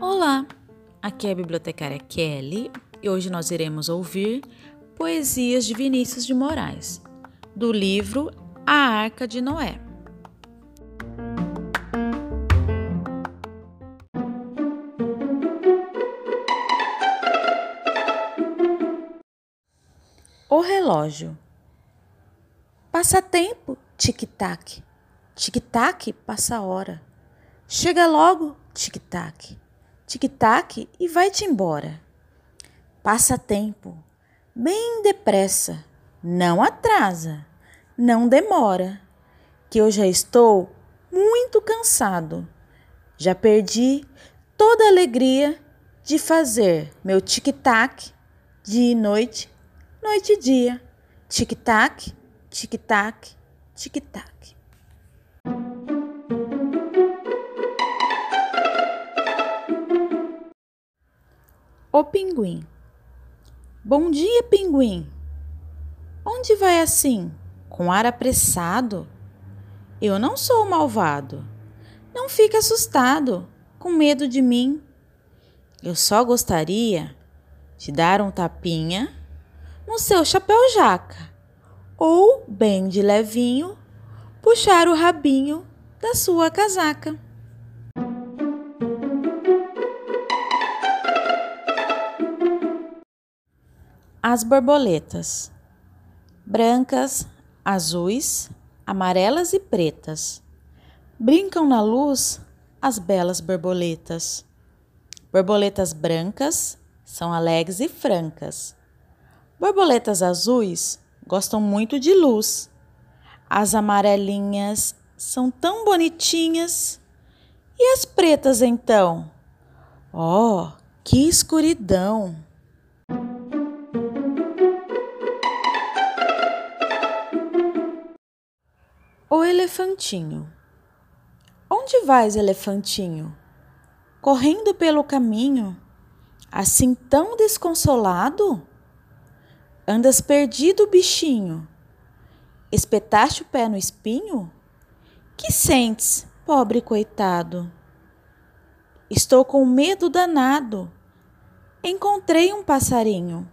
Olá, aqui é a bibliotecária Kelly e hoje nós iremos ouvir Poesias de Vinícius de Moraes, do livro A Arca de Noé. O relógio. Passa tempo, tic-tac. Tic-tac, passa hora. Chega logo, tic-tac. Tic-tac e vai-te embora. Passa tempo, bem depressa. Não atrasa, não demora, que eu já estou muito cansado. Já perdi toda a alegria de fazer meu tic-tac dia e noite noite e dia. Tic-tac, tic-tac, tic-tac. O pinguim. Bom dia, pinguim. Onde vai assim, com ar apressado? Eu não sou malvado. Não fique assustado, com medo de mim. Eu só gostaria de dar um tapinha no seu chapéu jaca, ou, bem de levinho, puxar o rabinho da sua casaca. As borboletas, brancas, azuis, amarelas e pretas, brincam na luz as belas borboletas. Borboletas brancas são alegres e francas Borboletas azuis gostam muito de luz. As amarelinhas são tão bonitinhas. E as pretas então? Oh, que escuridão! O elefantinho. Onde vais, elefantinho? Correndo pelo caminho, assim tão desconsolado? Andas perdido, bichinho? Espetaste o pé no espinho? Que sentes, pobre coitado? Estou com medo danado. Encontrei um passarinho.